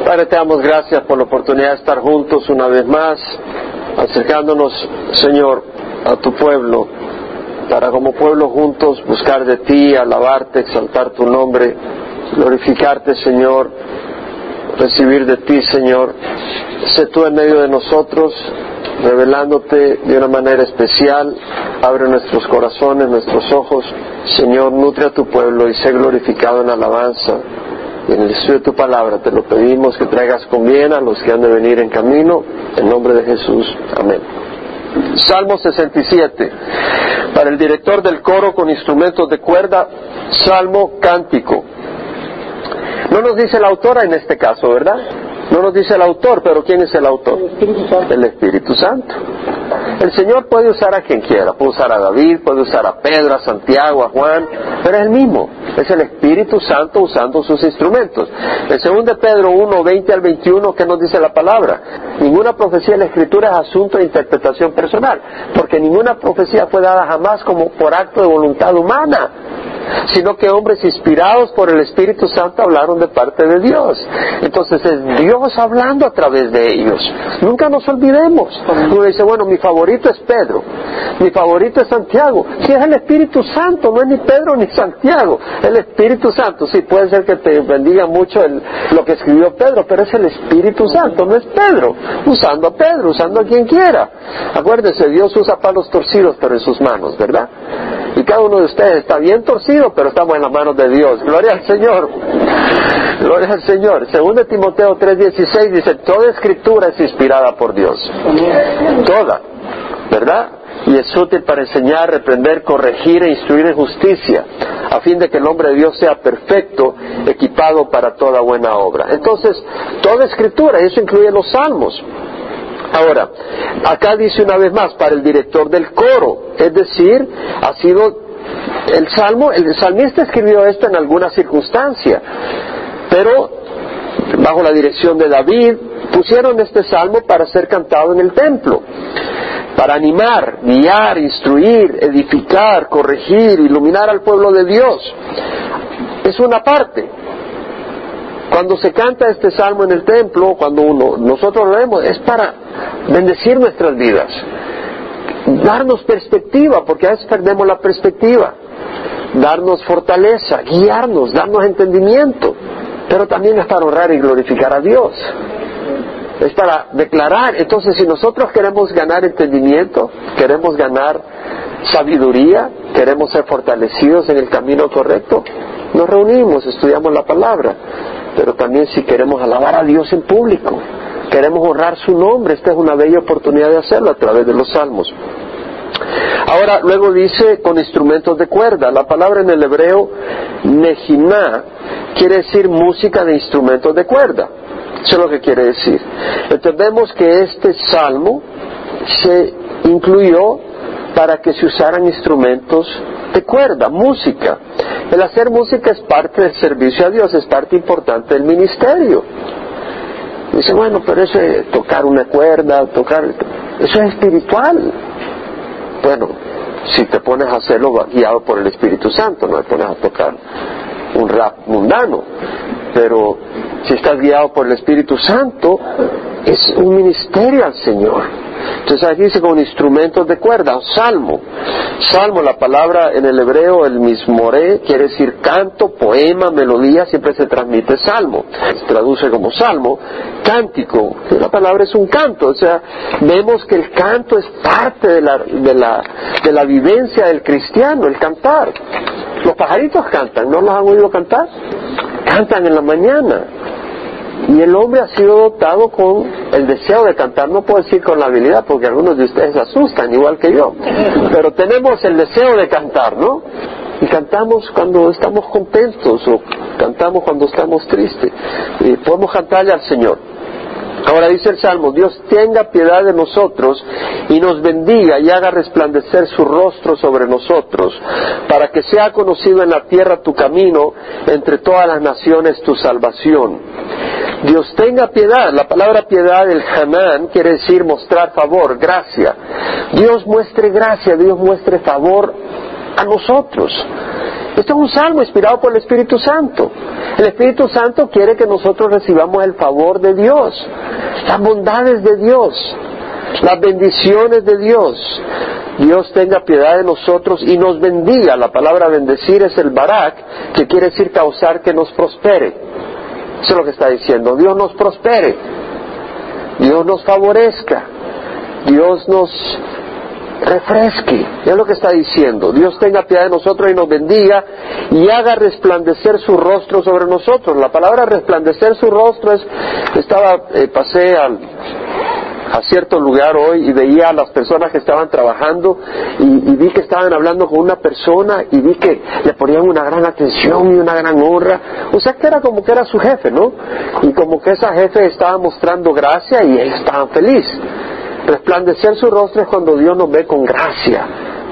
Padre, te damos gracias por la oportunidad de estar juntos una vez más, acercándonos, Señor, a tu pueblo, para como pueblo juntos buscar de ti, alabarte, exaltar tu nombre, glorificarte, Señor, recibir de ti, Señor. Sé tú en medio de nosotros, revelándote de una manera especial. Abre nuestros corazones, nuestros ojos. Señor, nutre a tu pueblo y sé glorificado en alabanza. Y en el estudio de tu palabra te lo pedimos que traigas con bien a los que han de venir en camino. En nombre de Jesús. Amén. Salmo 67. Para el director del coro con instrumentos de cuerda, salmo cántico. No nos dice la autora en este caso, ¿verdad? No nos dice el autor, pero ¿quién es el autor? El Espíritu Santo. El Espíritu Santo. El Señor puede usar a quien quiera, puede usar a David, puede usar a Pedro, a Santiago, a Juan, pero es el mismo, es el Espíritu Santo usando sus instrumentos. En 2 de Pedro 1, 20 al 21, ¿qué nos dice la palabra? Ninguna profecía en la Escritura es asunto de interpretación personal, porque ninguna profecía fue dada jamás como por acto de voluntad humana sino que hombres inspirados por el Espíritu Santo hablaron de parte de Dios. Entonces es Dios hablando a través de ellos. Nunca nos olvidemos. Uno dice, bueno, mi favorito es Pedro, mi favorito es Santiago. Si es el Espíritu Santo, no es ni Pedro ni Santiago, el Espíritu Santo. Sí, puede ser que te bendiga mucho lo que escribió Pedro, pero es el Espíritu Santo, no es Pedro. Usando a Pedro, usando a quien quiera. Acuérdense, Dios usa palos torcidos, pero en sus manos, ¿verdad? Y cada uno de ustedes está bien torcido, pero estamos en las manos de Dios. Gloria al Señor. Gloria al Señor. Según de Timoteo 3:16 dice, toda escritura es inspirada por Dios. Toda. ¿Verdad? Y es útil para enseñar, reprender, corregir e instruir en justicia, a fin de que el hombre de Dios sea perfecto, equipado para toda buena obra. Entonces, toda escritura, y eso incluye los salmos. Ahora, acá dice una vez más, para el director del coro, es decir, ha sido el salmo, el salmista escribió esto en alguna circunstancia, pero bajo la dirección de David pusieron este salmo para ser cantado en el templo, para animar, guiar, instruir, edificar, corregir, iluminar al pueblo de Dios. Es una parte, cuando se canta este salmo en el templo, cuando uno, nosotros lo vemos, es para bendecir nuestras vidas, darnos perspectiva, porque a veces perdemos la perspectiva, darnos fortaleza, guiarnos, darnos entendimiento, pero también es para honrar y glorificar a Dios. Es para declarar. Entonces, si nosotros queremos ganar entendimiento, queremos ganar sabiduría, queremos ser fortalecidos en el camino correcto, nos reunimos, estudiamos la palabra pero también si queremos alabar a Dios en público, queremos honrar su nombre, esta es una bella oportunidad de hacerlo a través de los salmos. Ahora, luego dice con instrumentos de cuerda. La palabra en el hebreo, nejiná, quiere decir música de instrumentos de cuerda. Eso es lo que quiere decir. Entendemos que este salmo se incluyó para que se usaran instrumentos de cuerda, música. El hacer música es parte del servicio a Dios, es parte importante del ministerio. Dice, bueno, pero eso es tocar una cuerda, tocar, eso es espiritual. Bueno, si te pones a hacerlo guiado por el Espíritu Santo, no te pones a tocar un rap mundano. Pero si estás guiado por el Espíritu Santo, es un ministerio al Señor. Entonces aquí dice con instrumentos de cuerda, salmo. Salmo, la palabra en el hebreo, el mismoré, quiere decir canto, poema, melodía, siempre se transmite salmo. Se traduce como salmo. Cántico, la palabra es un canto. O sea, vemos que el canto es parte de la, de la, de la vivencia del cristiano, el cantar. Los pajaritos cantan, ¿no los han oído cantar? Cantan en la mañana. Y el hombre ha sido dotado con el deseo de cantar, no puedo decir con la habilidad, porque algunos de ustedes asustan, igual que yo, pero tenemos el deseo de cantar, ¿no? Y cantamos cuando estamos contentos o cantamos cuando estamos tristes. Y podemos cantarle al Señor. Ahora dice el Salmo, Dios tenga piedad de nosotros y nos bendiga y haga resplandecer su rostro sobre nosotros, para que sea conocido en la tierra tu camino, entre todas las naciones tu salvación. Dios tenga piedad, la palabra piedad, el Hanán, quiere decir mostrar favor, gracia. Dios muestre gracia, Dios muestre favor a nosotros. Esto es un salmo inspirado por el Espíritu Santo. El Espíritu Santo quiere que nosotros recibamos el favor de Dios, las bondades de Dios, las bendiciones de Dios. Dios tenga piedad de nosotros y nos bendiga. La palabra bendecir es el barak, que quiere decir causar que nos prospere. Eso es lo que está diciendo. Dios nos prospere. Dios nos favorezca. Dios nos refresque. Es lo que está diciendo. Dios tenga piedad de nosotros y nos bendiga y haga resplandecer su rostro sobre nosotros. La palabra resplandecer su rostro es, estaba, eh, pasé al, a cierto lugar hoy y veía a las personas que estaban trabajando y, vi que estaban hablando con una persona y vi que le ponían una gran atención y una gran honra. O sea que era como que era su jefe, ¿no? Y como que esa jefe estaba mostrando gracia y ellos estaban felices. Resplandecer su rostro es cuando Dios nos ve con gracia,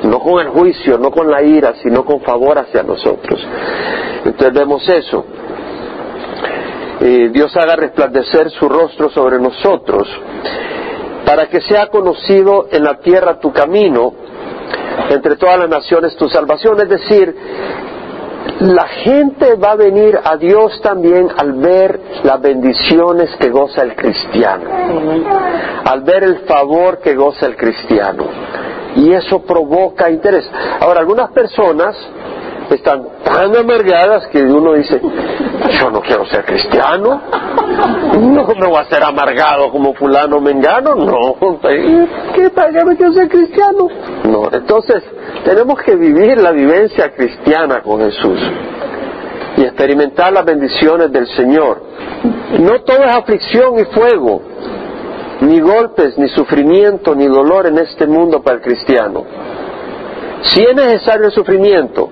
no con el juicio, no con la ira, sino con favor hacia nosotros. Entonces vemos eso. Eh, Dios haga resplandecer su rostro sobre nosotros, para que sea conocido en la tierra tu camino, entre todas las naciones tu salvación. Es decir, la gente va a venir a Dios también al ver las bendiciones que goza el cristiano, al ver el favor que goza el cristiano. Y eso provoca interés. Ahora, algunas personas están tan amargadas que uno dice, yo no quiero ser cristiano, no me voy a ser amargado como fulano mengano, no, ¿qué tal? Yo no quiero ser cristiano. No, entonces tenemos que vivir la vivencia cristiana con Jesús y experimentar las bendiciones del Señor. No todo es aflicción y fuego, ni golpes, ni sufrimiento, ni dolor en este mundo para el cristiano. Si es necesario el sufrimiento,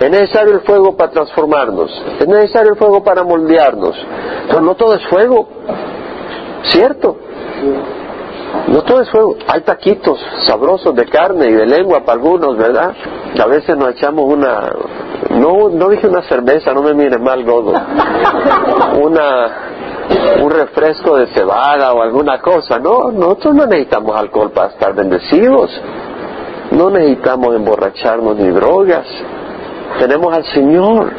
es necesario el fuego para transformarnos. Es necesario el fuego para moldearnos. Pero no todo es fuego. ¿Cierto? No todo es fuego. Hay taquitos sabrosos de carne y de lengua para algunos, ¿verdad? A veces nos echamos una... No, no dije una cerveza, no me mires mal, Godo. Una un refresco de cebada o alguna cosa. No, nosotros no necesitamos alcohol para estar bendecidos. No necesitamos emborracharnos ni drogas. Tenemos al Señor.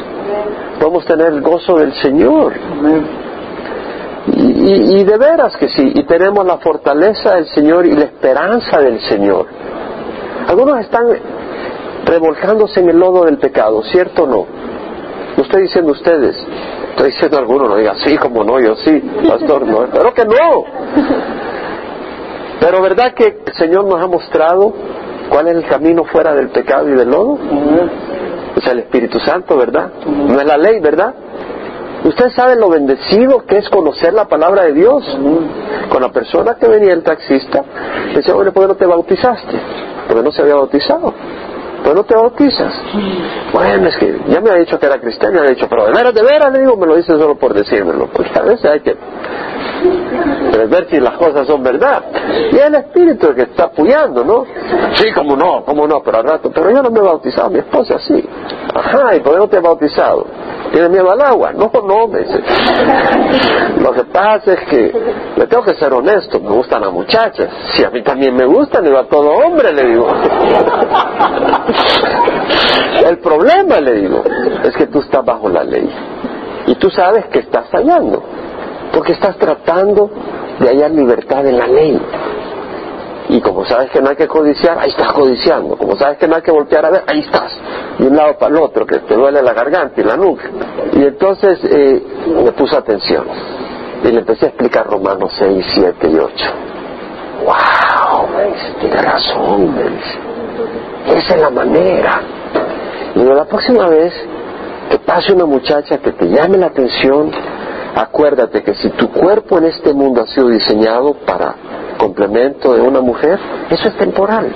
Podemos tener el gozo del Señor. Y, de veras que sí, y tenemos la fortaleza del Señor y la esperanza del Señor. Algunos están revolcándose en el lodo del pecado, ¿cierto o no? No estoy diciendo ustedes, estoy diciendo a algunos, no digan, sí, como no, yo sí, pastor, no, pero que no. Pero ¿verdad que el Señor nos ha mostrado cuál es el camino fuera del pecado y del lodo? O sea, el Espíritu Santo, ¿verdad? No es la ley, ¿verdad? Usted sabe lo bendecido que es conocer la palabra de Dios. Con la persona que venía el taxista, decía, bueno, ¿por qué no te bautizaste? Porque no se había bautizado. ¿Por qué no te bautizas? Bueno, es que ya me ha dicho que era cristiano, me ha dicho, pero de veras, de veras, le digo, me lo dice solo por decírmelo. Porque a veces hay que ver si las cosas son verdad. Y el Espíritu que está apoyando, ¿no? Sí, como no, como no, pero al rato, pero yo no me he bautizado, mi esposa sí. Ajá, ¿y por qué no te he bautizado? ¿Tienes miedo al agua? No, no, me dice. Lo que pasa es que le tengo que ser honesto, me gustan las muchachas. Si a mí también me gustan, digo a todo hombre, le digo. El problema, le digo, es que tú estás bajo la ley. Y tú sabes que estás fallando. Porque estás tratando de hallar libertad en la ley. Y como sabes que no hay que codiciar, ahí estás codiciando. Como sabes que no hay que voltear a ver, ahí estás. De un lado para el otro, que te duele la garganta y la nuca. Y entonces eh, me puse atención. Y le empecé a explicar Romanos 6, 7 y 8. ¡Wow! Me dice, tiene razón, me dice. Esa es la manera. Y la próxima vez que pase una muchacha que te llame la atención, acuérdate que si tu cuerpo en este mundo ha sido diseñado para complemento de una mujer, eso es temporal.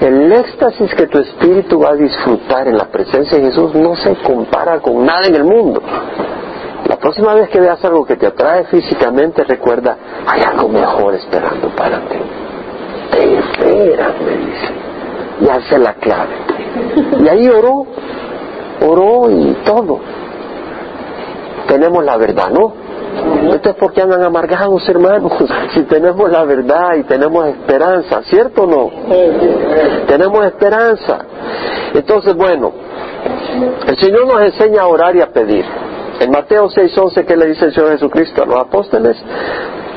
El éxtasis que tu espíritu va a disfrutar en la presencia de Jesús no se compara con nada en el mundo. La próxima vez que veas algo que te atrae físicamente, recuerda, hay algo mejor esperando para ti. Te espera, me dice. Y hace la clave. Y ahí oró, oró y todo tenemos la verdad, ¿no? Esto es porque andan amargados, hermanos. Si tenemos la verdad y tenemos esperanza, ¿cierto o no? Tenemos esperanza. Entonces, bueno, El Señor nos enseña a orar y a pedir. En Mateo 6:11, ¿qué le dice el Señor Jesucristo a los apóstoles?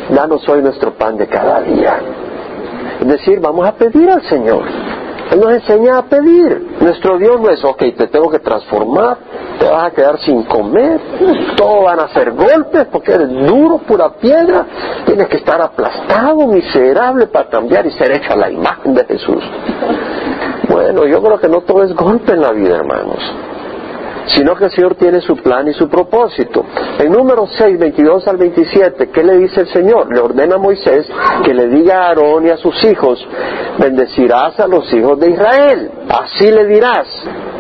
Danos hoy nuestro pan de cada día. Es decir, vamos a pedir al Señor. Él nos enseña a pedir. Nuestro Dios no es, ok, te tengo que transformar, te vas a quedar sin comer, todos van a hacer golpes porque eres duro, pura piedra, tienes que estar aplastado, miserable para cambiar y ser hecho a la imagen de Jesús. Bueno, yo creo que no todo es golpe en la vida, hermanos sino que el Señor tiene su plan y su propósito. En número 6, 22 al 27, ¿qué le dice el Señor? Le ordena a Moisés que le diga a Aarón y a sus hijos, bendecirás a los hijos de Israel, así le dirás,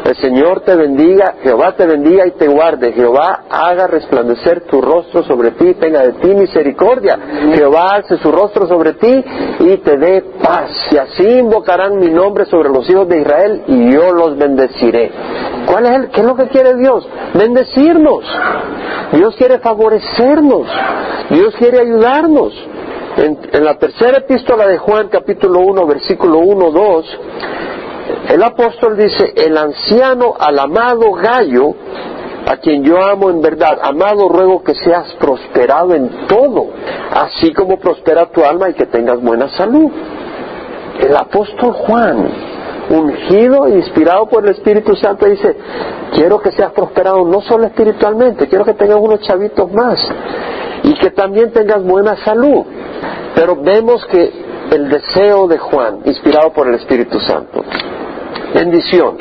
el Señor te bendiga, Jehová te bendiga y te guarde, Jehová haga resplandecer tu rostro sobre ti, tenga de ti misericordia, Jehová alce su rostro sobre ti y te dé paz, y así invocarán mi nombre sobre los hijos de Israel y yo los bendeciré. ¿Cuál es el, qué es lo que quiere Dios? Bendecirnos. Dios quiere favorecernos. Dios quiere ayudarnos. En, en la tercera epístola de Juan, capítulo 1, versículo 1, 2, el apóstol dice, el anciano al amado Gallo, a quien yo amo en verdad, amado ruego que seas prosperado en todo, así como prospera tu alma y que tengas buena salud. El apóstol Juan, ungido e inspirado por el Espíritu Santo, dice, quiero que seas prosperado no solo espiritualmente, quiero que tengas unos chavitos más y que también tengas buena salud. Pero vemos que el deseo de Juan, inspirado por el Espíritu Santo, bendición.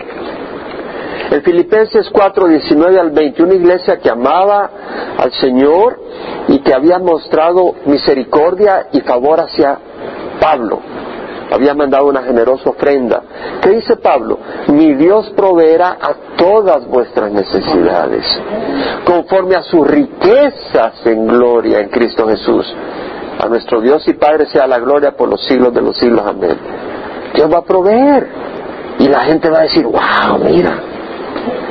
En Filipenses 4, 19 al 20, una iglesia que amaba al Señor y que había mostrado misericordia y favor hacia Pablo. Había mandado una generosa ofrenda. ¿Qué dice Pablo? Mi Dios proveerá a todas vuestras necesidades, conforme a sus riquezas en gloria en Cristo Jesús. A nuestro Dios y Padre sea la gloria por los siglos de los siglos. Amén. Dios va a proveer. Y la gente va a decir, wow, mira,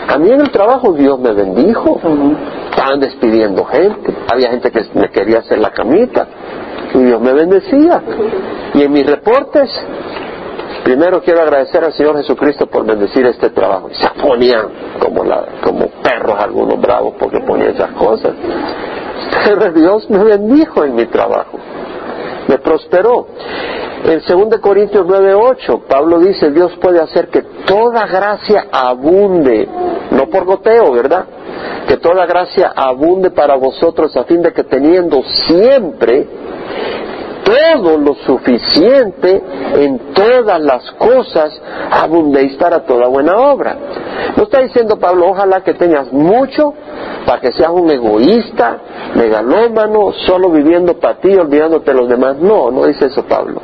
a mí en el trabajo Dios me bendijo. Estaban despidiendo gente. Había gente que me quería hacer la camita. Y Dios me bendecía. Y en mis reportes, primero quiero agradecer al Señor Jesucristo por bendecir este trabajo. Se ponían como, perros algunos bravos porque ponían esas cosas. Pero Dios me bendijo en mi trabajo. Me prosperó. En 2 Corintios 9:8, Pablo dice, Dios puede hacer que toda gracia abunde, no por goteo, ¿verdad? Que toda gracia abunde para vosotros a fin de que teniendo siempre todo lo suficiente en todas las cosas, abundéis para toda buena obra. No está diciendo Pablo, ojalá que tengas mucho para que seas un egoísta, megalómano, solo viviendo para ti, olvidándote de los demás. No, no dice eso Pablo.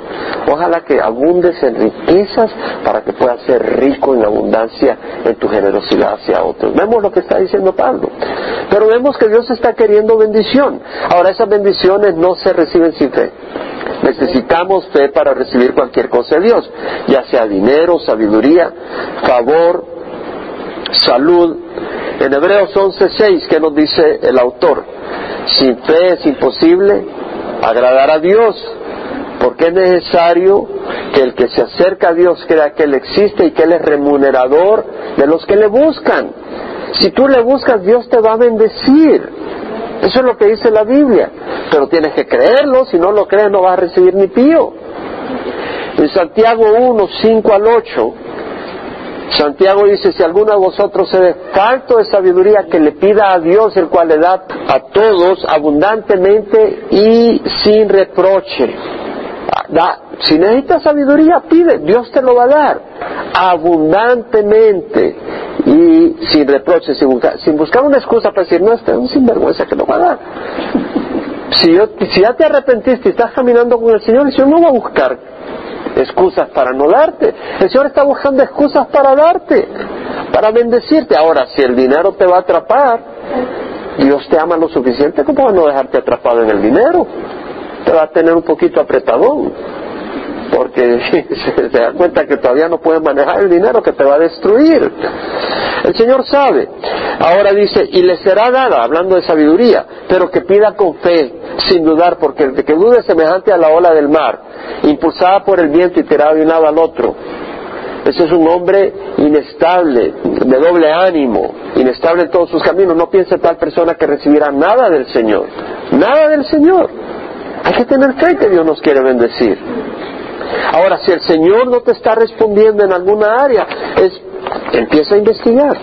Ojalá que abundes en riquezas para que puedas ser rico en abundancia en tu generosidad hacia otros. Vemos lo que está diciendo Pablo. Pero vemos que Dios está queriendo bendición. Ahora esas bendiciones no se reciben sin fe. Necesitamos fe para recibir cualquier cosa de Dios, ya sea dinero, sabiduría, favor, salud. En Hebreos 11:6, ¿qué nos dice el autor? Sin fe es imposible agradar a Dios, porque es necesario que el que se acerca a Dios crea que Él existe y que Él es remunerador de los que le buscan. Si tú le buscas, Dios te va a bendecir. Eso es lo que dice la Biblia. Pero tienes que creerlo, si no lo crees no vas a recibir ni pío. En Santiago 1, 5 al 8, Santiago dice, si alguno de vosotros se ve falto de sabiduría, que le pida a Dios, el cual le da a todos abundantemente y sin reproche. Da, si necesitas sabiduría, pide, Dios te lo va a dar abundantemente y sin reproche, sin buscar, sin buscar una excusa para decir, no, este es un sinvergüenza que lo va a dar. Si, yo, si ya te arrepentiste y estás caminando con el Señor, el Señor no va a buscar excusas para no darte. El Señor está buscando excusas para darte, para bendecirte. Ahora, si el dinero te va a atrapar, Dios te ama lo suficiente como para no dejarte atrapado en el dinero. Te va a tener un poquito apretadón porque se, da cuenta que todavía no puede manejar el dinero que te va a destruir. El Señor sabe. Ahora dice, y le será dada, hablando de sabiduría, pero que pida con fe, sin dudar, porque el que dude semejante a la ola del mar, impulsada por el viento y tirada de un lado al otro. Ese es un hombre inestable, de doble ánimo, inestable en todos sus caminos. No piense tal persona que recibirá nada del Señor. Nada del Señor. Hay que tener fe que Dios nos quiere bendecir. Ahora, si el Señor no te está respondiendo en alguna área, es empieza a investigar.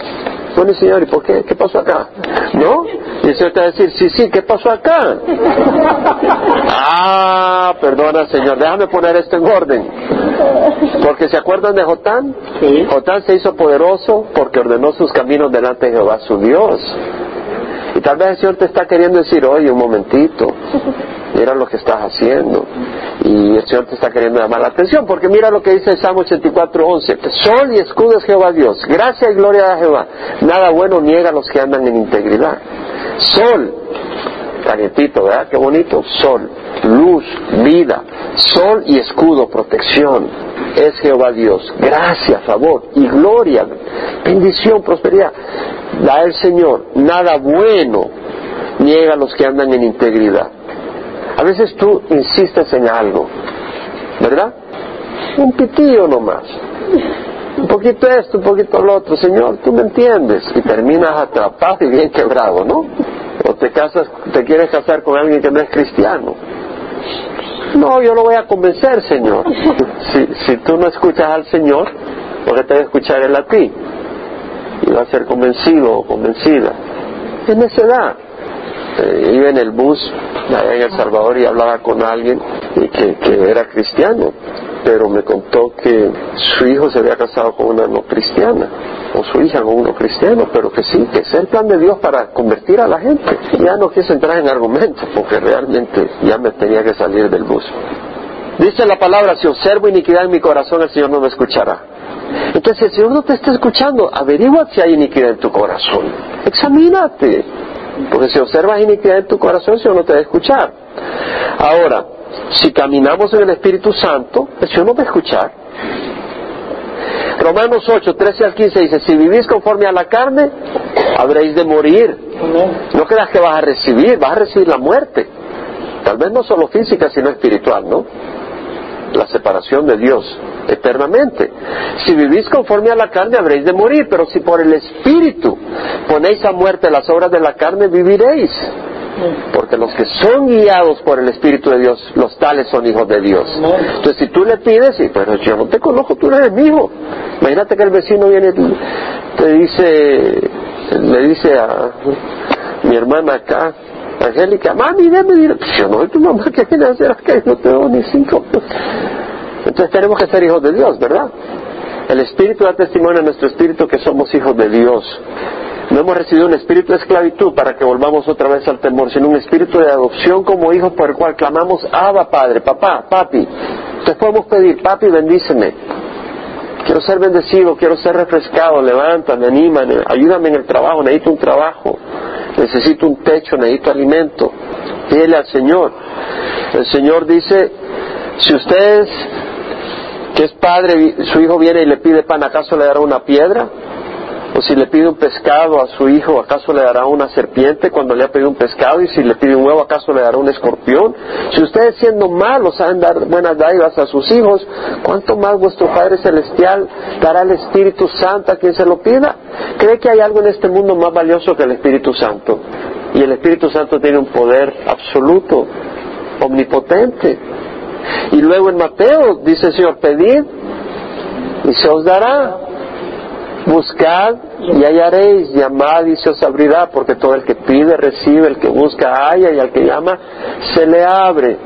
Bueno, Señor, ¿y por qué? ¿Qué pasó acá? ¿No? Y el Señor te va a decir, sí, sí, ¿qué pasó acá? ah, perdona, Señor, déjame poner esto en orden. Porque se acuerdan de Jotán? Jotán se hizo poderoso porque ordenó sus caminos delante de Jehová, su Dios. Y tal vez el Señor te está queriendo decir, oye, un momentito, mira lo que estás haciendo. Y el Señor te está queriendo llamar la atención, porque mira lo que dice el Salmo 84, 11. Sol y escudo es Jehová Dios, gracia y gloria a Jehová. Nada bueno niega a los que andan en integridad. Sol, calientito, ¿verdad? Qué bonito. Sol, luz, vida, sol y escudo, protección. Es Jehová Dios. Gracia, favor y gloria, bendición, prosperidad. Da el Señor. Nada bueno niega a los que andan en integridad. A veces tú insistes en algo, ¿verdad? Un pitillo nomás. Un poquito esto, un poquito lo otro. Señor, tú me entiendes. Y terminas atrapado y bien quebrado, ¿no? O te casas, te quieres casar con alguien que no es cristiano. No, yo lo voy a convencer, Señor. Si, si tú no escuchas al Señor, porque te va a escuchar Él a ti. Y va a ser convencido o convencida. Es necedad. Eh, iba en el bus allá en El Salvador y hablaba con alguien que, que era cristiano, pero me contó que su hijo se había casado con una no cristiana, o su hija con uno cristiano, pero que sí, que es el plan de Dios para convertir a la gente. Ya no quise entrar en argumentos, porque realmente ya me tenía que salir del bus. Dice la palabra, si observo iniquidad en mi corazón, el Señor no me escuchará. Entonces, si el Señor no te está escuchando, averigua si hay iniquidad en tu corazón. Examínate. Porque si observas iniquidad en tu corazón, el Señor no te va a escuchar. Ahora, si caminamos en el Espíritu Santo, el Señor nos va a escuchar. Romanos 8, 13 al 15 dice, si vivís conforme a la carne, habréis de morir. No creas que vas a recibir, vas a recibir la muerte. Tal vez no solo física, sino espiritual, ¿no? La separación de Dios eternamente. Si vivís conforme a la carne, habréis de morir, pero si por el Espíritu ponéis a muerte las obras de la carne, viviréis. Porque los que son guiados por el Espíritu de Dios, los tales son hijos de Dios. Entonces, si tú le pides, y pero yo no te conozco, tú eres mi. Imagínate que el vecino viene te dice, le dice a mi hermana acá, Angélica, mami, déme pues Yo no, tu mamá, ¿qué viene a hacer acá? No te doy ni cinco. Entonces tenemos que ser hijos de Dios, ¿verdad? El Espíritu da testimonio a nuestro Espíritu que somos hijos de Dios. No hemos recibido un espíritu de esclavitud para que volvamos otra vez al temor, sino un espíritu de adopción como hijos por el cual clamamos, Abba Padre, papá, papi. Entonces podemos pedir, papi, bendíceme. Quiero ser bendecido, quiero ser refrescado, levántame, anímame, ayúdame en el trabajo, necesito un trabajo, necesito un techo, necesito alimento. Pídele al Señor. El Señor dice, si ustedes, que es padre, su hijo viene y le pide pan, ¿acaso le dará una piedra? O si le pide un pescado a su hijo, ¿acaso le dará una serpiente cuando le ha pedido un pescado? Y si le pide un huevo, ¿acaso le dará un escorpión? Si ustedes siendo malos saben dar buenas dádivas a sus hijos, ¿cuánto más vuestro Padre Celestial dará el Espíritu Santo a quien se lo pida? ¿Cree que hay algo en este mundo más valioso que el Espíritu Santo? Y el Espíritu Santo tiene un poder absoluto, omnipotente. Y luego en Mateo dice el Señor, pedid y se os dará. Buscad y hallaréis, llamad y se os abrirá, porque todo el que pide recibe, el que busca halla y al que llama se le abre.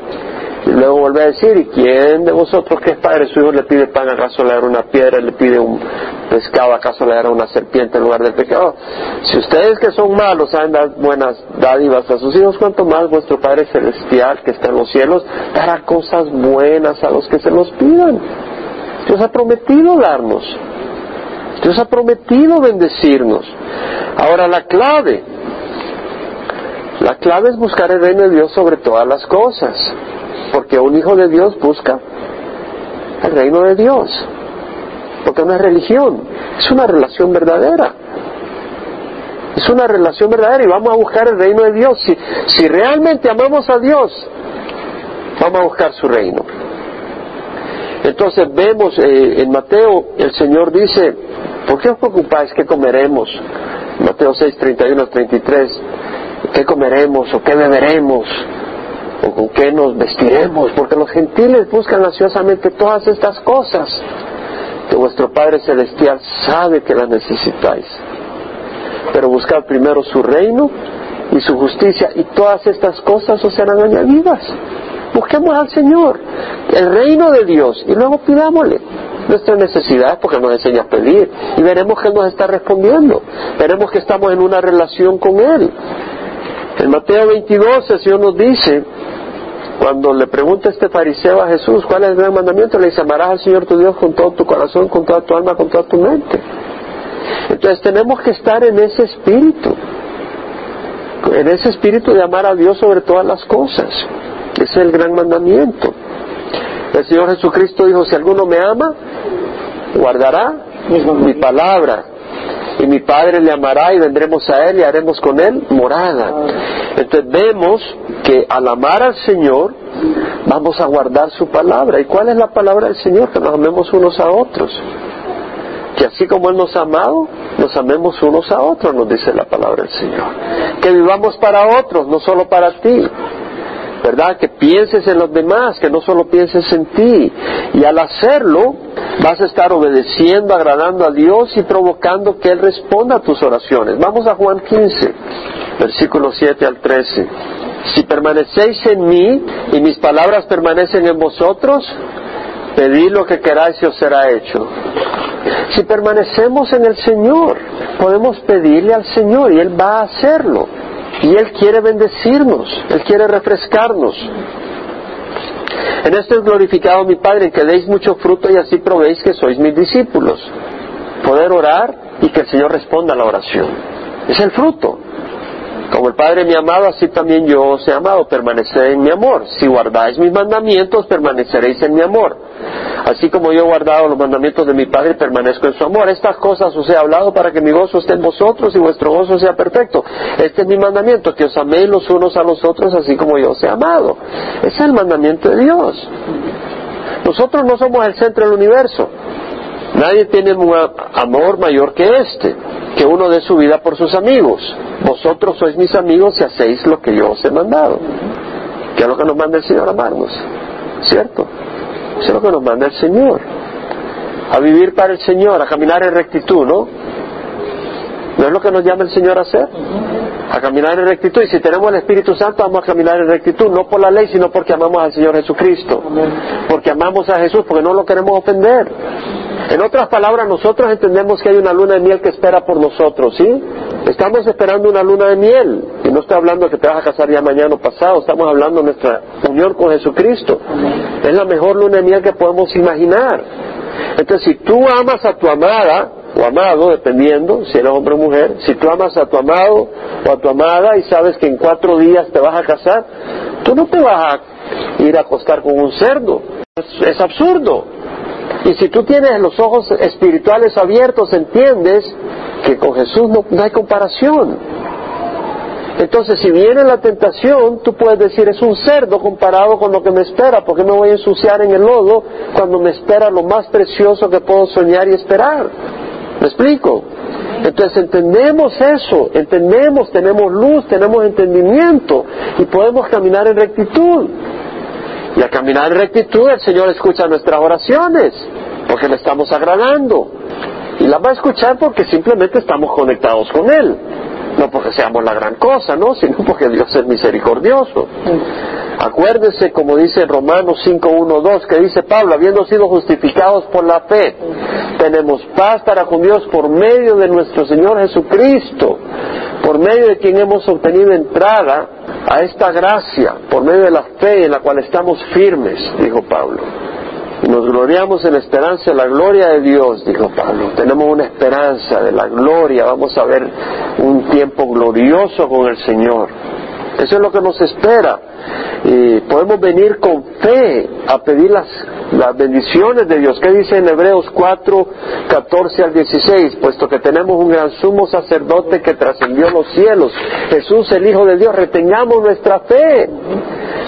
Y luego vuelve a decir, ¿y quién de vosotros que es padre su hijo le pide pan, acaso le dará una piedra, le pide un pescado, acaso le dará una serpiente en lugar del pecado? Si ustedes que son malos saben dar buenas dádivas a sus hijos, ¿cuánto más vuestro Padre Celestial que está en los cielos dará cosas buenas a los que se los pidan? Dios ha prometido darnos. Dios ha prometido bendecirnos. Ahora la clave, la clave es buscar el reino de Dios sobre todas las cosas, porque un hijo de Dios busca el reino de Dios, porque no es religión, es una relación verdadera. Es una relación verdadera y vamos a buscar el reino de Dios. Si, si realmente amamos a Dios, vamos a buscar su reino. Entonces vemos eh, en Mateo, el Señor dice, ¿por qué os preocupáis qué comeremos? Mateo 6, 31 33, ¿qué comeremos o qué beberemos? ¿O con qué nos vestiremos? Porque los gentiles buscan ansiosamente todas estas cosas que vuestro Padre Celestial sabe que las necesitáis. Pero buscad primero su reino y su justicia y todas estas cosas os serán añadidas. Busquemos al Señor, el reino de Dios y luego pidámosle nuestras necesidades porque nos enseña a pedir y veremos que Él nos está respondiendo. Veremos que estamos en una relación con Él. En Mateo 22 el Señor nos dice, cuando le pregunta este fariseo a Jesús cuál es el gran mandamiento, le dice, amarás al Señor tu Dios con todo tu corazón, con toda tu alma, con toda tu mente. Entonces tenemos que estar en ese espíritu, en ese espíritu de amar a Dios sobre todas las cosas. Ese es el gran mandamiento. El Señor Jesucristo dijo, si alguno me ama, guardará mi palabra. Y mi Padre le amará y vendremos a Él y haremos con Él morada. Entonces vemos que al amar al Señor, vamos a guardar su palabra. ¿Y cuál es la palabra del Señor? Que nos amemos unos a otros. Que así como Él nos ha amado, nos amemos unos a otros, nos dice la palabra del Señor. Que vivamos para otros, no solo para ti. ¿Verdad? Que pienses en los demás, que no solo pienses en ti. Y al hacerlo, vas a estar obedeciendo, agradando a Dios y provocando que Él responda a tus oraciones. Vamos a Juan 15, versículos 7 al 13. Si permanecéis en mí y mis palabras permanecen en vosotros, pedid lo que queráis y os será hecho. Si permanecemos en el Señor, podemos pedirle al Señor y Él va a hacerlo. Y Él quiere bendecirnos, Él quiere refrescarnos. En esto es glorificado mi Padre, que deis mucho fruto y así probéis que sois mis discípulos. Poder orar y que el Señor responda a la oración. Es el fruto. Como el Padre me ha amado, así también yo os he amado. Permaneced en mi amor. Si guardáis mis mandamientos, permaneceréis en mi amor. Así como yo he guardado los mandamientos de mi Padre, permanezco en su amor. Estas cosas os he hablado para que mi gozo esté en vosotros y vuestro gozo sea perfecto. Este es mi mandamiento, que os améis los unos a los otros, así como yo os he amado. Ese es el mandamiento de Dios. Nosotros no somos el centro del universo. Nadie tiene un amor mayor que este, que uno dé su vida por sus amigos. Vosotros sois mis amigos y hacéis lo que yo os he mandado. Que es lo que nos manda el Señor amarnos. ¿Cierto? Eso es lo que nos manda el Señor. A vivir para el Señor, a caminar en rectitud, ¿no? ¿No es lo que nos llama el Señor a hacer? A caminar en rectitud. Y si tenemos el Espíritu Santo, vamos a caminar en rectitud, no por la ley, sino porque amamos al Señor Jesucristo. Porque amamos a Jesús, porque no lo queremos ofender. En otras palabras, nosotros entendemos que hay una luna de miel que espera por nosotros, ¿sí? Estamos esperando una luna de miel. Y no estoy hablando de que te vas a casar ya mañana o pasado, estamos hablando de nuestra unión con Jesucristo. Es la mejor luna de miel que podemos imaginar. Entonces, si tú amas a tu amada, o amado, dependiendo si eres hombre o mujer, si tú amas a tu amado o a tu amada y sabes que en cuatro días te vas a casar, tú no te vas a ir a acostar con un cerdo. Es, absurdo. Y si tú tienes los ojos espirituales abiertos, entiendes que con Jesús no hay comparación. Entonces, si viene la tentación, tú puedes decir, es un cerdo comparado con lo que me espera, porque me voy a ensuciar en el lodo cuando me espera lo más precioso que puedo soñar y esperar. ¿Me explico? Entonces entendemos eso, entendemos, tenemos luz, tenemos entendimiento y podemos caminar en rectitud. Y al caminar en rectitud el Señor escucha nuestras oraciones, porque le estamos agradando. Y las va a escuchar porque simplemente estamos conectados con Él. No porque seamos la gran cosa, ¿no? Sino porque Dios es misericordioso. Acuérdense, como dice Romanos 5, 1, 2, que dice Pablo, habiendo sido justificados por la fe, tenemos paz para con Dios por medio de nuestro Señor Jesucristo, por medio de quien hemos obtenido entrada a esta gracia, por medio de la fe en la cual estamos firmes, dijo Pablo. Nos gloriamos en la esperanza de la gloria de Dios, dijo Pablo. Tenemos una esperanza de la gloria, vamos a ver un tiempo glorioso con el Señor. Eso es lo que nos espera. Y podemos venir con fe a pedir las, las bendiciones de Dios. ¿Qué dice en Hebreos 4, 14 al 16? Puesto que tenemos un gran sumo sacerdote que trascendió los cielos, Jesús el Hijo de Dios, retengamos nuestra fe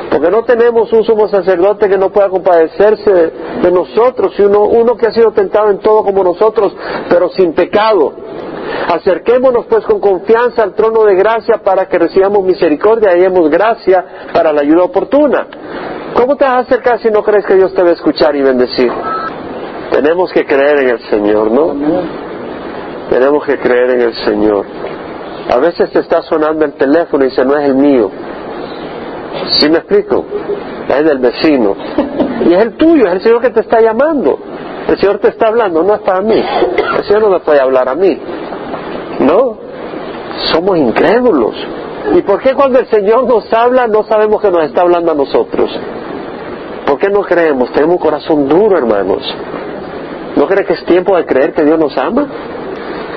porque no tenemos un sumo sacerdote que no pueda compadecerse de, nosotros, sino uno que ha sido tentado en todo como nosotros, pero sin pecado. Acerquémonos pues con confianza al trono de gracia para que recibamos misericordia y hallemos gracia para la ayuda oportuna. ¿Cómo te vas a acercar si no crees que Dios te va a escuchar y bendecir? Tenemos que creer en el Señor, ¿no? Tenemos que creer en el Señor. A veces te está sonando el teléfono y dice, no es el mío. ¿Sí me explico? Es del vecino. Y es el tuyo, es el Señor que te está llamando. El Señor te está hablando, no es para mí. El Señor no me puede hablar a mí. No, somos incrédulos. ¿Y por qué cuando el Señor nos habla no sabemos que nos está hablando a nosotros? ¿Por qué no creemos? Tenemos un corazón duro, hermanos. ¿No cree que es tiempo de creer que Dios nos ama?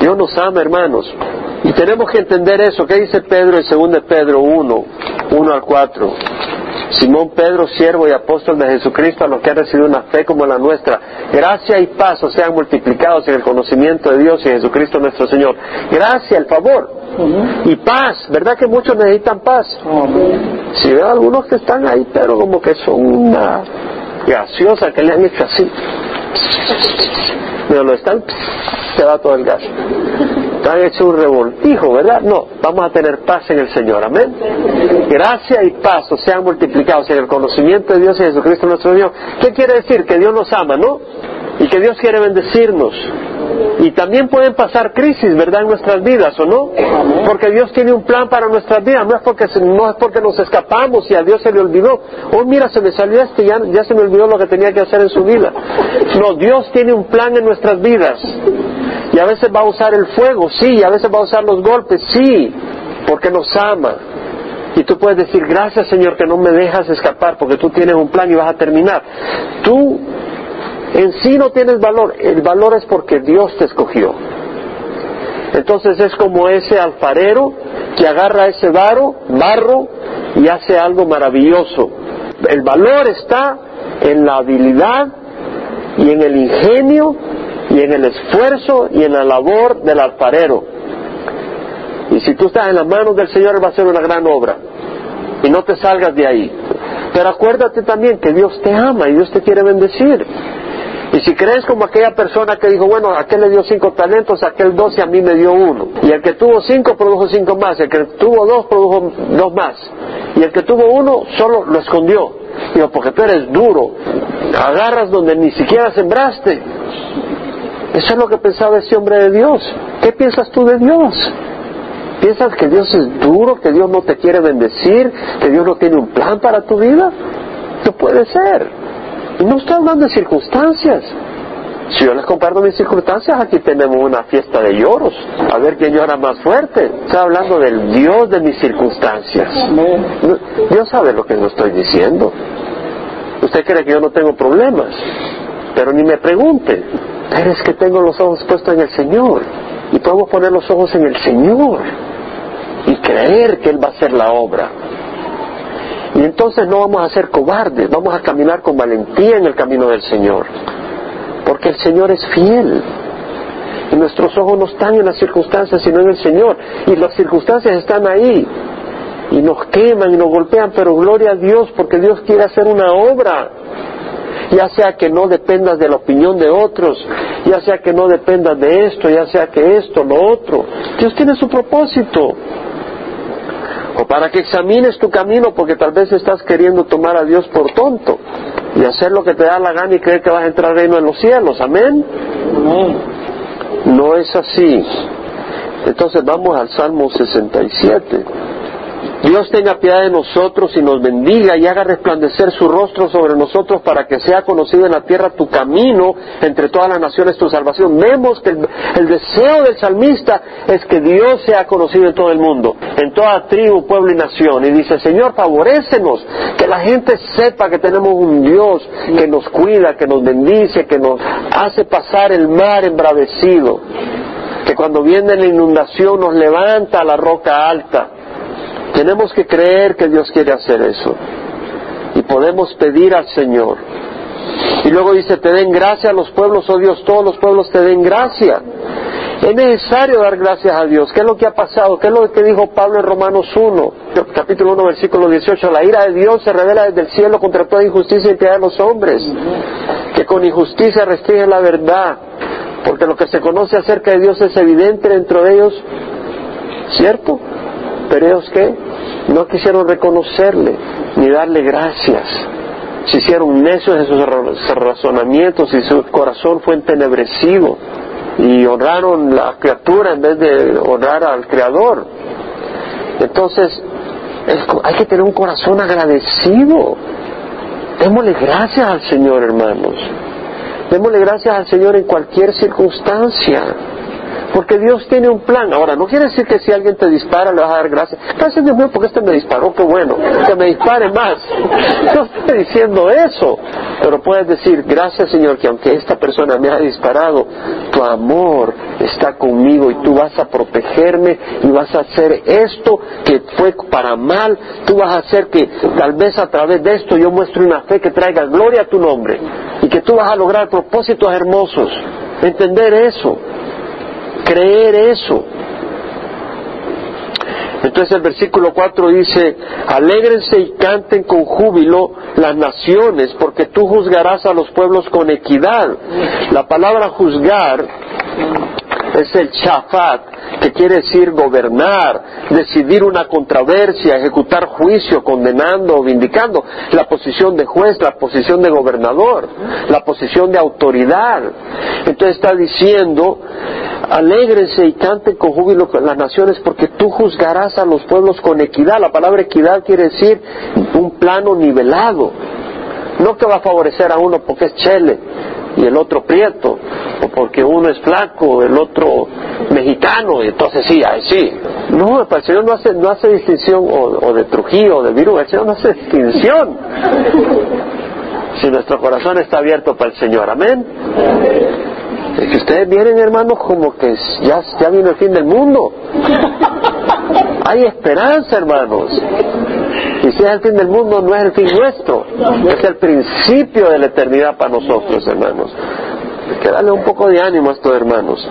Dios nos ama, hermanos. Y tenemos que entender eso. ¿Qué dice Pedro en 2 Pedro 1, 1 al 4? Simón Pedro, siervo y apóstol de Jesucristo, a los que han recibido una fe como la nuestra, gracia y paz sean multiplicados en el conocimiento de Dios y Jesucristo nuestro Señor. Gracia, el favor. Y paz, ¿verdad que muchos necesitan paz? Si veo algunos que están ahí, pero como que son una gaseosa que le han hecho así. Pero lo están, se va todo el gas han hecho un revoltijo, ¿verdad? No, vamos a tener paz en el Señor, amén. Gracia y paz sean multiplicados en el conocimiento de Dios y Jesucristo nuestro Dios. ¿Qué quiere decir? Que Dios nos ama, ¿no? Y que Dios quiere bendecirnos. Y también pueden pasar crisis, ¿verdad?, en nuestras vidas, ¿o no? Porque Dios tiene un plan para nuestras vidas, no es porque, no es porque nos escapamos y a Dios se le olvidó. Oh, mira, se me salió este, ya, ya se me olvidó lo que tenía que hacer en su vida. No, Dios tiene un plan en nuestras vidas. Y a veces va a usar el fuego, sí, y a veces va a usar los golpes, sí, porque nos ama. Y tú puedes decir, gracias Señor que no me dejas escapar, porque tú tienes un plan y vas a terminar. Tú en sí no tienes valor, el valor es porque Dios te escogió. Entonces es como ese alfarero que agarra ese barro, barro y hace algo maravilloso. El valor está en la habilidad y en el ingenio y en el esfuerzo y en la labor del alfarero. Y si tú estás en las manos del Señor, Él va a hacer una gran obra. Y no te salgas de ahí. Pero acuérdate también que Dios te ama y Dios te quiere bendecir. Y si crees como aquella persona que dijo, bueno, aquel le dio cinco talentos, aquel dos y a mí me dio uno. Y el que tuvo cinco produjo cinco más, el que tuvo dos produjo dos más. Y el que tuvo uno solo lo escondió. Digo, porque tú eres duro, agarras donde ni siquiera sembraste. Eso es lo que pensaba ese hombre de Dios. ¿Qué piensas tú de Dios? ¿Piensas que Dios es duro, que Dios no te quiere bendecir, que Dios no tiene un plan para tu vida? No puede ser. Y no estoy hablando de circunstancias. Si yo les comparto mis circunstancias, aquí tenemos una fiesta de lloros. A ver quién llora más fuerte. Estoy hablando del Dios de mis circunstancias. Dios sabe lo que no estoy diciendo. Usted cree que yo no tengo problemas, pero ni me pregunte. Pero es que tengo los ojos puestos en el Señor. Y podemos poner los ojos en el Señor. Y creer que Él va a hacer la obra. Y entonces no vamos a ser cobardes, vamos a caminar con valentía en el camino del Señor. Porque el Señor es fiel. Y nuestros ojos no están en las circunstancias, sino en el Señor. Y las circunstancias están ahí. Y nos queman y nos golpean, pero gloria a Dios porque Dios quiere hacer una obra ya sea que no dependas de la opinión de otros, ya sea que no dependas de esto, ya sea que esto, lo otro. Dios tiene su propósito. O para que examines tu camino porque tal vez estás queriendo tomar a Dios por tonto y hacer lo que te da la gana y creer que vas a entrar al reino de los cielos. Amén. No es así. Entonces vamos al Salmo 67. Dios tenga piedad de nosotros y nos bendiga y haga resplandecer su rostro sobre nosotros para que sea conocido en la tierra tu camino entre todas las naciones tu salvación. Vemos que el, deseo del salmista es que Dios sea conocido en todo el mundo, en toda tribu, pueblo y nación. Y dice, Señor, favorécenos, que la gente sepa que tenemos un Dios que nos cuida, que nos bendice, que nos hace pasar el mar embravecido, que cuando viene la inundación nos levanta a la roca alta tenemos que creer que Dios quiere hacer eso. Y podemos pedir al Señor. Y luego dice, te den gracia a los pueblos, oh Dios, todos los pueblos te den gracia. Es necesario dar gracias a Dios. ¿Qué es lo que ha pasado? ¿Qué es lo que dijo Pablo en Romanos 1? capítulo 1, versículo 18, la ira de Dios se revela desde el cielo contra toda injusticia y impiedad de los hombres, que con injusticia restringen la verdad, porque lo que se conoce acerca de Dios es evidente dentro de ellos, ¿cierto? Pero ellos que no quisieron reconocerle ni darle gracias. Se hicieron necios en sus razonamientos y su corazón fue entenebrecido y honraron la criatura en vez de honrar al Creador. Entonces, hay que tener un corazón agradecido. Démosle gracias al Señor, hermanos. Démosle gracias al Señor en cualquier circunstancia. Porque Dios tiene un plan. Ahora, no quiere decir que si alguien te dispara le vas a dar gracias. Gracias Dios mío porque este me disparó, qué bueno. Que me dispare más. No estoy diciendo eso. Pero puedes decir, gracias Señor que aunque esta persona me ha disparado, tu amor está conmigo y tú vas a protegerme y vas a hacer esto que fue para mal. Tú vas a hacer que tal vez a través de esto yo muestre una fe que traiga gloria a tu nombre y que tú vas a lograr propósitos hermosos. Entender eso creer eso. Entonces el versículo 4 dice, alégrense y canten con júbilo las naciones, porque tú juzgarás a los pueblos con equidad. La palabra juzgar es el chafat, que quiere decir gobernar, decidir una controversia, ejecutar juicio, condenando o vindicando, la posición de juez, la posición de gobernador, la posición de autoridad. Entonces está diciendo, alégrense y canten con júbilo las naciones porque tú juzgarás a los pueblos con equidad. La palabra equidad quiere decir un plano nivelado. No que va a favorecer a uno porque es chele y el otro prieto, o porque uno es flaco, el otro mexicano, y entonces sí, sí. No, el Señor no hace, no hace distinción, o, de Trujillo, o de Virú, el Señor no hace distinción. Si nuestro corazón está abierto para el Señor, amén. Es que ustedes vienen, hermanos, como que ya, ya vino el fin del mundo. Hay esperanza, hermanos. Y si es el fin del mundo, no es el fin nuestro, es el principio de la eternidad para nosotros, hermanos. Hay que darle un poco de ánimo a estos hermanos.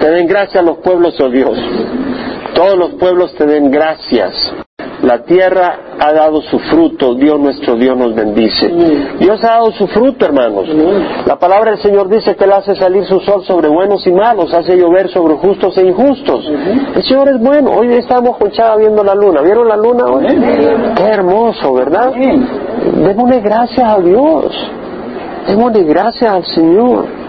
Te den gracias a los pueblos, oh Dios. Todos los pueblos te den gracias. La tierra ha dado su fruto, Dios nuestro Dios nos bendice. Dios ha dado su fruto, hermanos. La palabra del Señor dice que Él hace salir su sol sobre buenos y malos, hace llover sobre justos e injustos. El Señor es bueno. Hoy estamos con Chava viendo la luna. ¿Vieron la luna hoy? Qué hermoso, ¿verdad? Démosle gracias a Dios. Démosle gracias al Señor.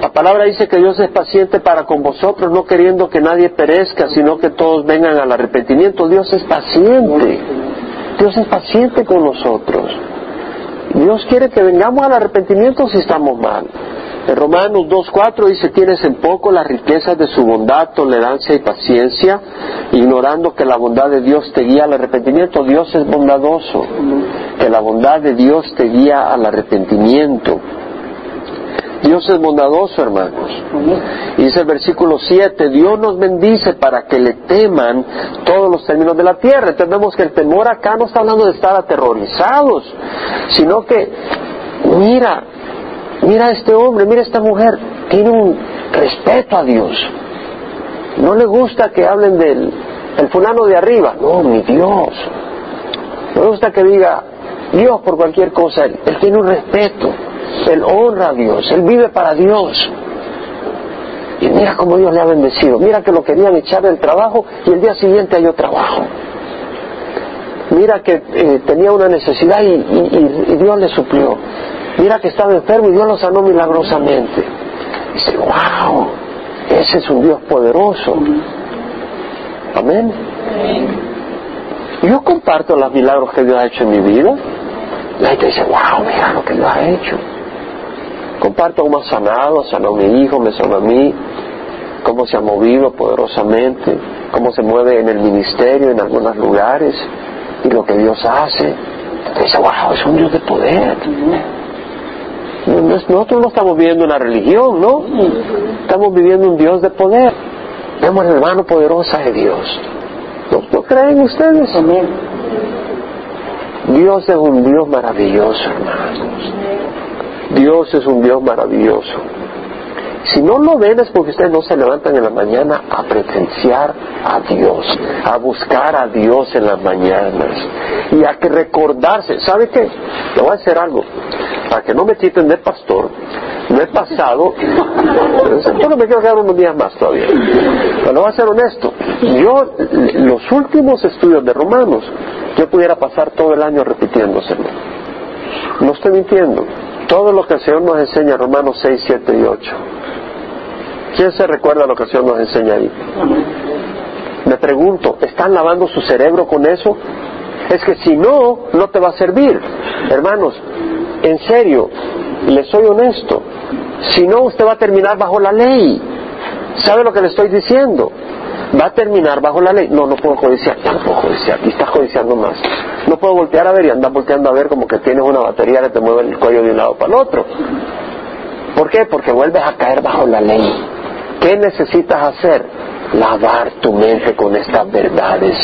La palabra dice que Dios es paciente para con vosotros, no queriendo que nadie perezca, sino que todos vengan al arrepentimiento. Dios es paciente. Dios es paciente con nosotros. Dios quiere que vengamos al arrepentimiento si estamos mal. En Romanos 2.4 dice, tienes en poco las riquezas de su bondad, tolerancia y paciencia, ignorando que la bondad de Dios te guía al arrepentimiento. Dios es bondadoso, que la bondad de Dios te guía al arrepentimiento. Dios es bondadoso, hermanos. Y dice el versículo 7, Dios nos bendice para que le teman todos los términos de la tierra. Entendemos que el temor acá no está hablando de estar aterrorizados, sino que, mira, mira a este hombre, mira a esta mujer, tiene un respeto a Dios. No le gusta que hablen del el fulano de arriba, no, mi Dios. No le gusta que diga Dios por cualquier cosa, él tiene un respeto. Él honra a Dios, él vive para Dios. Y mira cómo Dios le ha bendecido. Mira que lo querían echar del trabajo y el día siguiente otro trabajo. Mira que eh, tenía una necesidad y, Dios le suplió. Mira que estaba enfermo y Dios lo sanó milagrosamente. Dice, wow, ese es un Dios poderoso. Amén. Yo comparto los milagros que Dios ha hecho en mi vida. La gente dice, wow, mira lo que Dios ha hecho. Comparto cómo ha sanado, sanado a mi hijo, me sanó a mí, cómo se ha movido poderosamente, cómo se mueve en el ministerio en algunos lugares y lo que Dios hace. dice, wow, es un Dios de poder. Nosotros no estamos viviendo una religión, ¿no? Estamos viviendo un Dios de poder. Vemos la mano poderosa de Dios. ¿No, creen ustedes? Dios es un Dios maravilloso, hermanos. Dios es un Dios maravilloso. Si no lo ven es porque ustedes no se levantan en la mañana a presenciar a Dios, a buscar a Dios en las mañanas y a que recordarse. ¿Sabe qué? Le voy a hacer algo. Para que no me quiten de pastor, no he pasado, yo no me quiero quedar unos días más todavía. Pero voy a ser honesto. Yo, los últimos estudios de Romanos, yo pudiera pasar todo el año repitiéndoselo. No estoy mintiendo. Todo lo que el Señor nos enseña, Romanos 6, 7 y 8. ¿Quién se recuerda lo que el Señor nos enseña ahí? Me pregunto, ¿están lavando su cerebro con eso? Es que si no, no te va a servir. Hermanos, en serio, le soy honesto. Si no, usted va a terminar bajo la ley. ¿Sabe lo que le estoy diciendo? Va a terminar bajo la ley. No, no puedo codiciar. Ya no puedo codiciar. Y estás codiciando más. No puedo voltear a ver y andar volteando a ver como que tienes una batería que te mueve el cuello de un lado para el otro. ¿Por qué? Porque vuelves a caer bajo la ley. ¿Qué necesitas hacer? Lavar tu mente con estas verdades.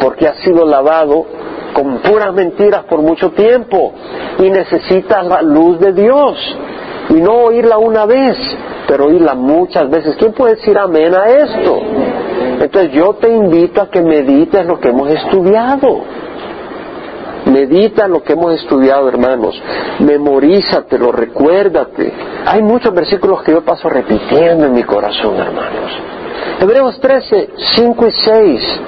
Porque has sido lavado con puras mentiras por mucho tiempo y necesitas la luz de Dios y no oírla una vez, pero oírla muchas veces. ¿Quién puede decir amén a esto? Entonces yo te invito a que medites lo que hemos estudiado. Medita lo que hemos estudiado, hermanos. Memorízatelo, recuérdate. Hay muchos versículos que yo paso repitiendo en mi corazón, hermanos. Hebreos 13, 5 y 6.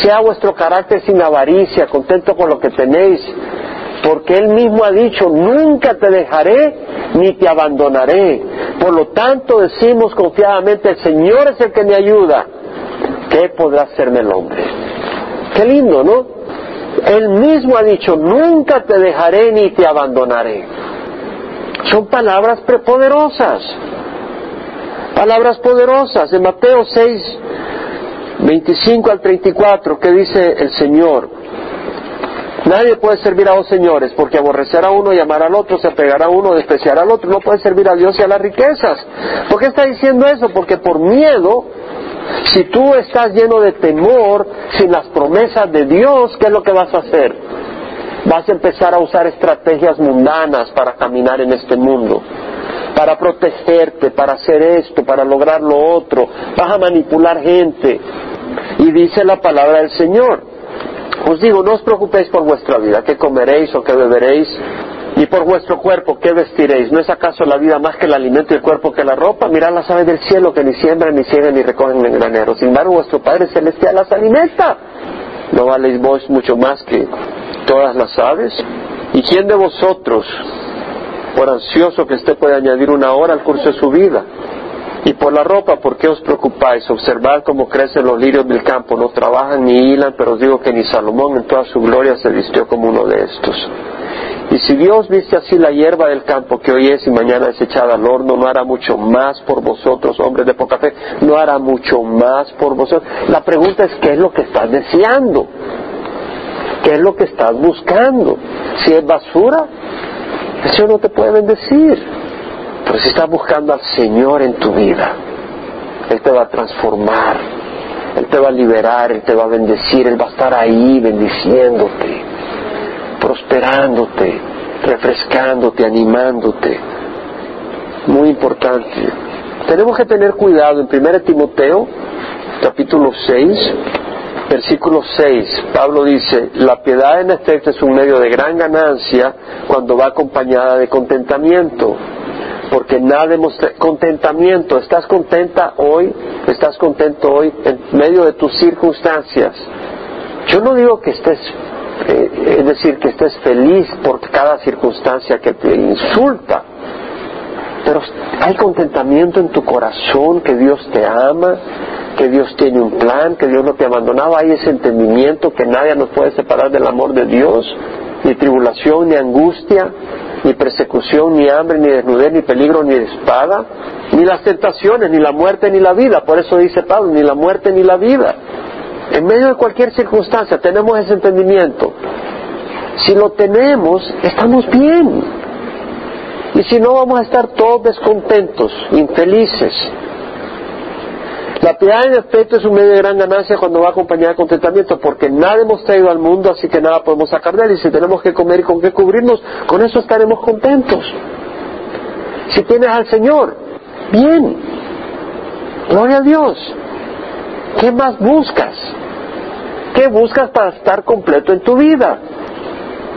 Sea vuestro carácter sin avaricia, contento con lo que tenéis, porque Él mismo ha dicho, nunca te dejaré ni te abandonaré. Por lo tanto decimos confiadamente, el Señor es el que me ayuda. ¿Qué podrá hacerme el hombre? Qué lindo, ¿no? Él mismo ha dicho, nunca te dejaré ni te abandonaré. Son palabras poderosas. Palabras poderosas. En Mateo 6, 25 al 34, ¿qué dice el Señor? Nadie puede servir a dos señores, porque aborrecerá a uno y al otro, se pegará a uno, despreciará al otro. No puede servir a Dios y a las riquezas. ¿Por qué está diciendo eso? Porque por miedo, si tú estás lleno de temor, sin las promesas de Dios, ¿qué es lo que vas a hacer? Vas a empezar a usar estrategias mundanas para caminar en este mundo para protegerte, para hacer esto, para lograr lo otro, vas a manipular gente. Y dice la palabra del Señor, os digo, no os preocupéis por vuestra vida, qué comeréis o qué beberéis, y por vuestro cuerpo, qué vestiréis. ¿No es acaso la vida más que el alimento y el cuerpo que la ropa? Mirad las aves del cielo que ni siembran, ni ciegan, ni recogen en granero. Sin embargo, vuestro Padre Celestial las alimenta. ¿No valéis vos mucho más que todas las aves? ¿Y quién de vosotros, por ansioso que esté, puede añadir una hora al curso de su vida? Y por la ropa, ¿por qué os preocupáis? Observad cómo crecen los lirios del campo, no trabajan ni hilan, pero os digo que ni Salomón en toda su gloria se vistió como uno de estos. Y si Dios viste así la hierba del campo que hoy es y mañana es echada al horno, no hará mucho más por vosotros, hombres de poca fe, no hará mucho más por vosotros. La pregunta es, ¿qué es lo que estás deseando? ¿Qué es lo que estás buscando? Si es basura, eso no te puede bendecir. Pero si estás buscando al Señor en tu vida, Él te va a transformar, Él te va a liberar, Él te va a bendecir, Él va a estar ahí bendiciéndote, prosperándote, refrescándote, animándote. Muy importante. Tenemos que tener cuidado en 1 Timoteo, capítulo 6, versículo 6, Pablo dice, la piedad en efecto es un medio de gran ganancia cuando va acompañada de contentamiento porque nada demuestra contentamiento. ¿Estás contenta hoy? ¿Estás contento hoy en medio de tus circunstancias? Yo no digo que estés, eh, es decir, que estés feliz por cada circunstancia que te insulta, pero hay contentamiento en tu corazón, que Dios te ama, que Dios tiene un plan, que Dios no te ha abandonado, hay ese entendimiento que nadie nos puede separar del amor de Dios, ni tribulación, ni angustia, ni persecución, ni hambre, ni desnudez, ni peligro, ni espada, ni las tentaciones, ni la muerte, ni la vida. Por eso dice Pablo, ni la muerte, ni la vida. En medio de cualquier circunstancia tenemos ese entendimiento. Si lo tenemos, estamos bien. Y si no, vamos a estar todos descontentos, infelices. La piedad en efecto es un medio de gran ganancia cuando va acompañada de contentamiento, porque nada hemos traído al mundo, así que nada podemos sacar de él, y si tenemos que comer y con qué cubrirnos, con eso estaremos contentos. Si tienes al Señor, Bien. Gloria a Dios. ¿Qué más buscas? ¿Qué buscas para estar completo en tu vida?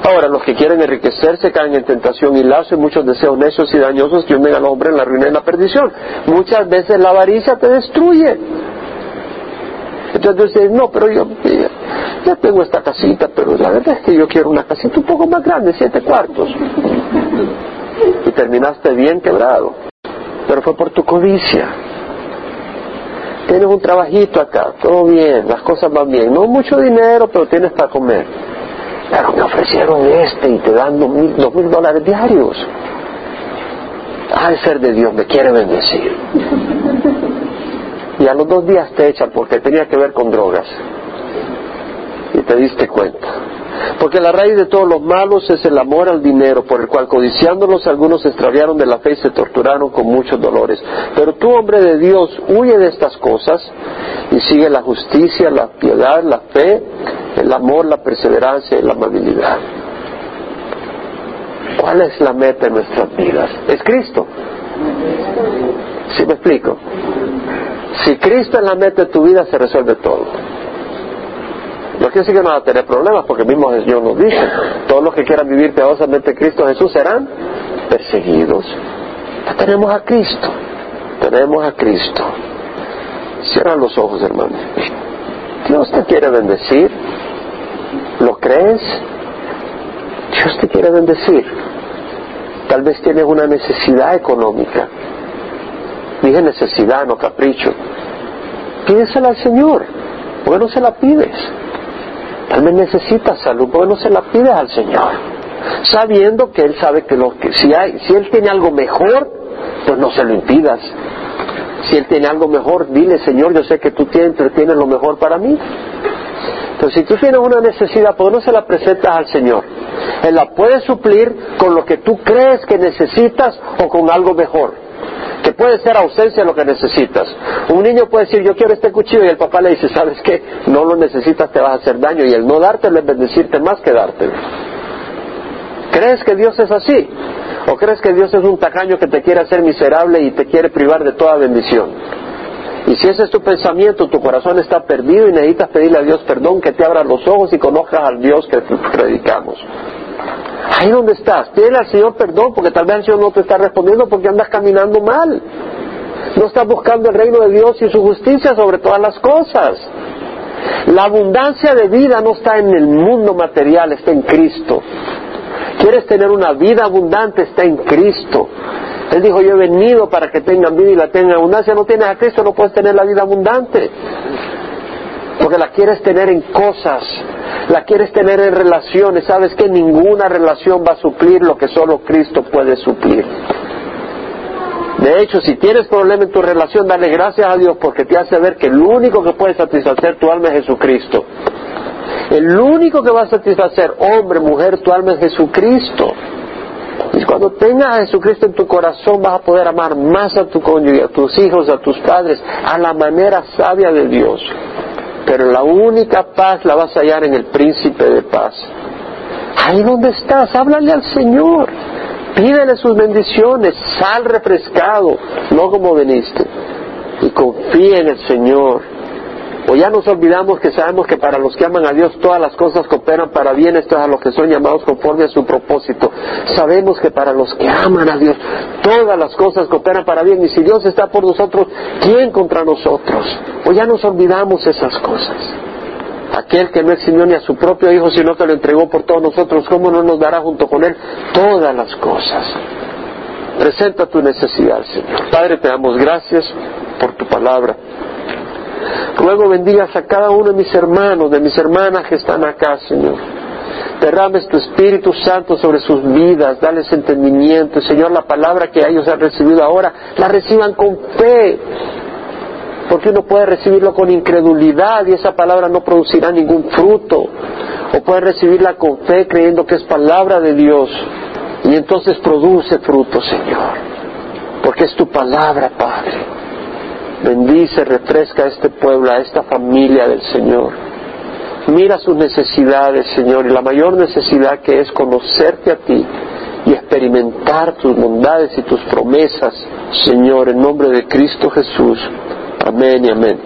Ahora, los que quieren enriquecerse caen en tentación y lazo y muchos deseos necios y dañosos que hunden al hombre en la ruina y en la perdición. Muchas veces la avaricia te destruye. Entonces dices, no, pero yo ya, tengo esta casita, pero la verdad es que yo quiero una casita un poco más grande, siete cuartos. Y terminaste bien quebrado. Pero fue por tu codicia. Tienes un trabajito acá, todo bien, las cosas van bien. No mucho dinero, pero tienes para comer. Pero me ofrecieron este y te dan dos mil, dos mil dólares diarios. De ser de Dios, me quiere bendecir. Y a los dos días te echan porque tenía que ver con drogas. Y te diste cuenta. Porque la raíz de todos los malos es el amor al dinero, por el cual codiciándolos algunos se extraviaron de la fe y se torturaron con muchos dolores. Pero tú, hombre de Dios, huye de estas cosas y sigue la justicia, la piedad, la fe, el amor, la perseverancia y la amabilidad. ¿Cuál es la meta de nuestras vidas? Es Cristo. ¿Sí me explico? Si Cristo es la meta de tu vida, se resuelve todo. No quiere decir que no va a tener problemas, porque mismo Dios nos dice, todos los que quieran vivir piadosamente Cristo Jesús serán perseguidos. Ya tenemos a Cristo, tenemos a Cristo. Cierra los ojos, hermano. Dios te quiere bendecir. ¿Lo crees? Dios te quiere bendecir. Tal vez tienes una necesidad económica. Dije necesidad, no capricho. Pídesela al Señor. ¿Por qué no se la pides? Tal vez necesitas salud, ¿por qué no se la pides al Señor? Sabiendo que Él sabe que, lo que si, hay, si Él tiene algo mejor, pues no se lo impidas. Si Él tiene algo mejor, dile, Señor, yo sé que tú tienes, tienes lo mejor para mí. Entonces, si tú tienes una necesidad, ¿por qué no se la presentas al Señor? Él la puede suplir con lo que tú crees que necesitas o con algo mejor que puede ser ausencia lo que necesitas. Un niño puede decir, yo quiero este cuchillo y el papá le dice, ¿sabes qué? No lo necesitas, te vas a hacer daño y el no dártelo es bendecirte más que dártelo. ¿Crees que Dios es así? ¿O crees que Dios es un tacaño que te quiere hacer miserable y te quiere privar de toda bendición? Y si ese es tu pensamiento, tu corazón está perdido y necesitas pedirle a Dios perdón, que te abra los ojos y conozcas al Dios que predicamos. Ahí donde estás, pídele al Señor perdón porque tal vez el Señor no te está respondiendo porque andas caminando mal. No estás buscando el reino de Dios y su justicia sobre todas las cosas. La abundancia de vida no está en el mundo material, está en Cristo. ¿Quieres tener una vida abundante? Está en Cristo. Él dijo, yo he venido para que tengan vida y la tengan abundancia. No tienes a Cristo, no puedes tener la vida abundante. Porque la quieres tener en cosas, la quieres tener en relaciones. Sabes que ninguna relación va a suplir lo que solo Cristo puede suplir. De hecho, si tienes problema en tu relación, dale gracias a Dios porque te hace ver que el único que puede satisfacer tu alma es Jesucristo. El único que va a satisfacer, hombre, mujer, tu alma es Jesucristo. Y cuando tengas a Jesucristo en tu corazón vas a poder amar más a tu cónyuge, a tus hijos, a tus padres, a la manera sabia de Dios. Pero la única paz la vas a hallar en el príncipe de paz. Ahí donde estás, háblale al Señor. Pídele sus bendiciones, sal refrescado, no como veniste. Y confía en el Señor. O ya nos olvidamos que sabemos que para los que aman a Dios todas las cosas cooperan para bien, esto es a los que son llamados conforme a su propósito. Sabemos que para los que aman a Dios todas las cosas cooperan para bien. Y si Dios está por nosotros, ¿quién contra nosotros? O ya nos olvidamos esas cosas. Aquel que no eximió ni a su propio Hijo, sino que lo entregó por todos nosotros, ¿cómo no nos dará junto con Él todas las cosas? Presenta tu necesidad, Señor. Padre, te damos gracias por tu palabra. Luego bendigas a cada uno de mis hermanos, de mis hermanas que están acá, Señor. Derrames tu Espíritu Santo sobre sus vidas, dales entendimiento. Señor, la palabra que ellos han recibido ahora, la reciban con fe. Porque uno puede recibirlo con incredulidad y esa palabra no producirá ningún fruto. O puede recibirla con fe creyendo que es palabra de Dios. Y entonces produce fruto, Señor. Porque es tu palabra, Padre. Bendice, refresca a este pueblo, a esta familia del Señor. Mira sus necesidades, Señor, y la mayor necesidad que es conocerte a ti y experimentar tus bondades y tus promesas, Señor, en nombre de Cristo Jesús. Amén y amén.